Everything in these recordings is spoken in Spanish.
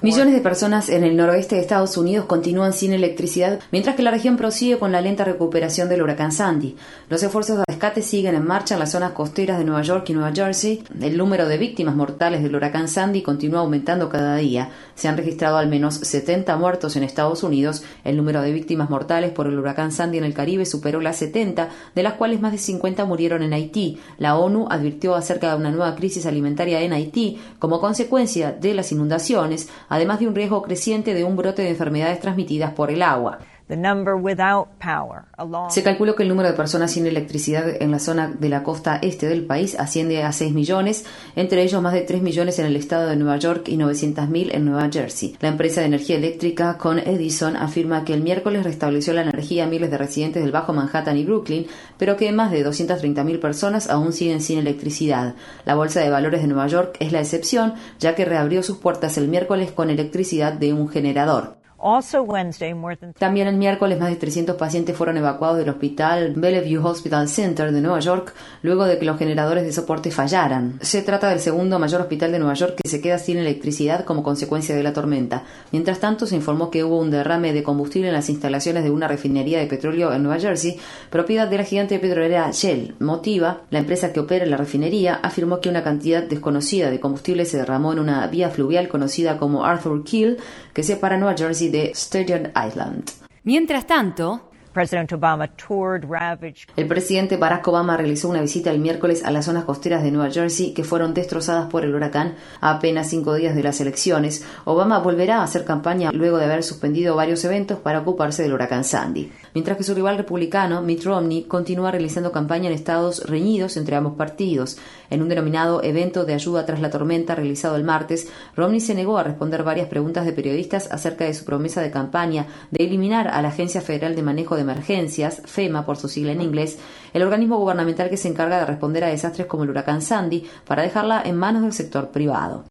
Millones de personas en el noroeste de Estados Unidos continúan sin electricidad, mientras que la región prosigue con la lenta recuperación del huracán Sandy. Los esfuerzos de rescate siguen en marcha en las zonas costeras de Nueva York y Nueva Jersey. El número de víctimas mortales del huracán Sandy continúa aumentando cada día. Se han registrado al menos 70 muertos en Estados Unidos. El número de víctimas mortales por el huracán Sandy en el Caribe superó las 70, de las cuales más de 50 murieron en Haití. La ONU advirtió acerca de una nueva crisis alimentaria en Haití como consecuencia de las inundaciones, además de un riesgo creciente de un brote de enfermedades transmitidas por el agua. Se calculó que el número de personas sin electricidad en la zona de la costa este del país asciende a 6 millones, entre ellos más de 3 millones en el estado de Nueva York y 900.000 en Nueva Jersey. La empresa de energía eléctrica Con Edison afirma que el miércoles restableció la energía a miles de residentes del Bajo Manhattan y Brooklyn, pero que más de 230.000 personas aún siguen sin electricidad. La Bolsa de Valores de Nueva York es la excepción, ya que reabrió sus puertas el miércoles con electricidad de un generador. También el miércoles más de 300 pacientes fueron evacuados del hospital Bellevue Hospital Center de Nueva York luego de que los generadores de soporte fallaran. Se trata del segundo mayor hospital de Nueva York que se queda sin electricidad como consecuencia de la tormenta. Mientras tanto, se informó que hubo un derrame de combustible en las instalaciones de una refinería de petróleo en Nueva Jersey, propiedad de la gigante petrolera Shell. Motiva, la empresa que opera la refinería, afirmó que una cantidad desconocida de combustible se derramó en una vía fluvial conocida como Arthur Kill, que separa Nueva Jersey de Staten Island. Mientras tanto, el presidente Barack Obama realizó una visita el miércoles a las zonas costeras de Nueva Jersey que fueron destrozadas por el huracán a apenas cinco días de las elecciones. Obama volverá a hacer campaña luego de haber suspendido varios eventos para ocuparse del huracán Sandy. Mientras que su rival republicano, Mitt Romney, continúa realizando campaña en estados reñidos entre ambos partidos. En un denominado evento de ayuda tras la tormenta realizado el martes, Romney se negó a responder varias preguntas de periodistas acerca de su promesa de campaña de eliminar a la Agencia Federal de Manejo de Emergencias, FEMA por su sigla en inglés, el organismo gubernamental que se encarga de responder a desastres como el huracán Sandy, para dejarla en manos del sector privado.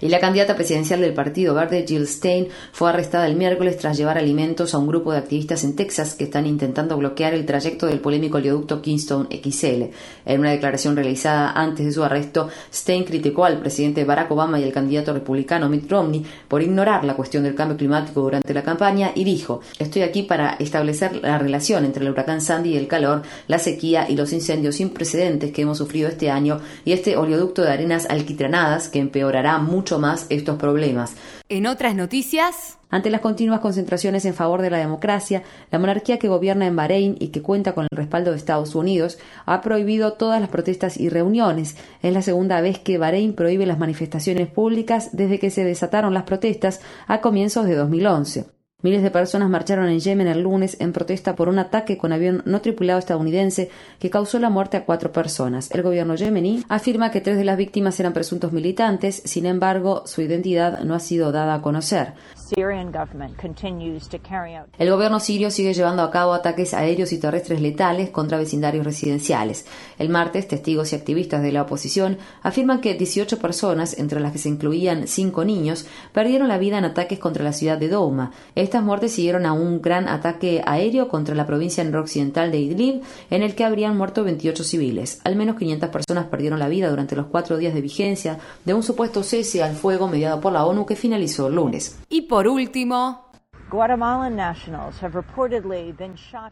Y la candidata presidencial del Partido Verde, Jill Stein, fue arrestada el miércoles tras llevar alimentos a un grupo de activistas en Texas que están intentando bloquear el trayecto del polémico oleoducto Kingston XL. En una declaración realizada antes de su arresto, Stein criticó al presidente Barack Obama y al candidato republicano Mitt Romney por ignorar la cuestión del cambio climático durante la campaña y dijo: Estoy aquí para establecer la relación entre el huracán Sandy y el calor, la sequía y los incendios sin precedentes que hemos sufrido este año y este oleoducto de arenas alquitranadas que empeorará mucho más estos problemas. En otras noticias. Ante las continuas concentraciones en favor de la democracia, la monarquía que gobierna en Bahrein y que cuenta con el respaldo de Estados Unidos ha prohibido todas las protestas y reuniones. Es la segunda vez que Bahrein prohíbe las manifestaciones públicas desde que se desataron las protestas a comienzos de 2011. Miles de personas marcharon en Yemen el lunes en protesta por un ataque con avión no tripulado estadounidense que causó la muerte a cuatro personas. El gobierno yemení afirma que tres de las víctimas eran presuntos militantes, sin embargo, su identidad no ha sido dada a conocer. El gobierno sirio sigue llevando a cabo ataques aéreos y terrestres letales contra vecindarios residenciales. El martes, testigos y activistas de la oposición afirman que 18 personas, entre las que se incluían cinco niños, perdieron la vida en ataques contra la ciudad de Douma. Estas muertes siguieron a un gran ataque aéreo contra la provincia noroccidental de Idlib, en el que habrían muerto 28 civiles. Al menos 500 personas perdieron la vida durante los cuatro días de vigencia de un supuesto cese al fuego mediado por la ONU que finalizó el lunes. Y por último,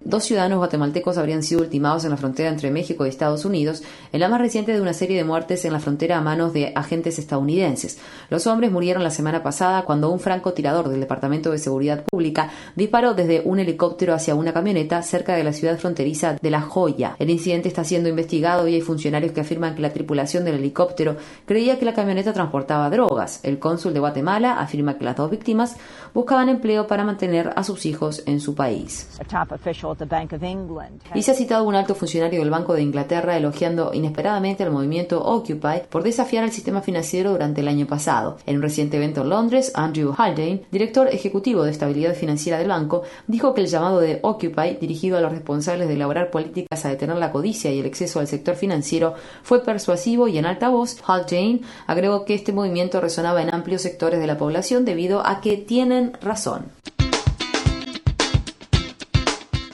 Dos ciudadanos guatemaltecos habrían sido ultimados en la frontera entre México y Estados Unidos en la más reciente de una serie de muertes en la frontera a manos de agentes estadounidenses. Los hombres murieron la semana pasada cuando un francotirador del Departamento de Seguridad Pública disparó desde un helicóptero hacia una camioneta cerca de la ciudad fronteriza de La Joya. El incidente está siendo investigado y hay funcionarios que afirman que la tripulación del helicóptero creía que la camioneta transportaba drogas. El cónsul de Guatemala afirma que las dos víctimas buscaban empleo para para mantener a sus hijos en su país. Y se ha citado un alto funcionario del Banco de Inglaterra elogiando inesperadamente al movimiento Occupy por desafiar el sistema financiero durante el año pasado. En un reciente evento en Londres, Andrew Haldane, director ejecutivo de estabilidad financiera del banco, dijo que el llamado de Occupy, dirigido a los responsables de elaborar políticas a detener la codicia y el exceso al sector financiero, fue persuasivo y en alta voz, Haldane agregó que este movimiento resonaba en amplios sectores de la población debido a que tienen razón.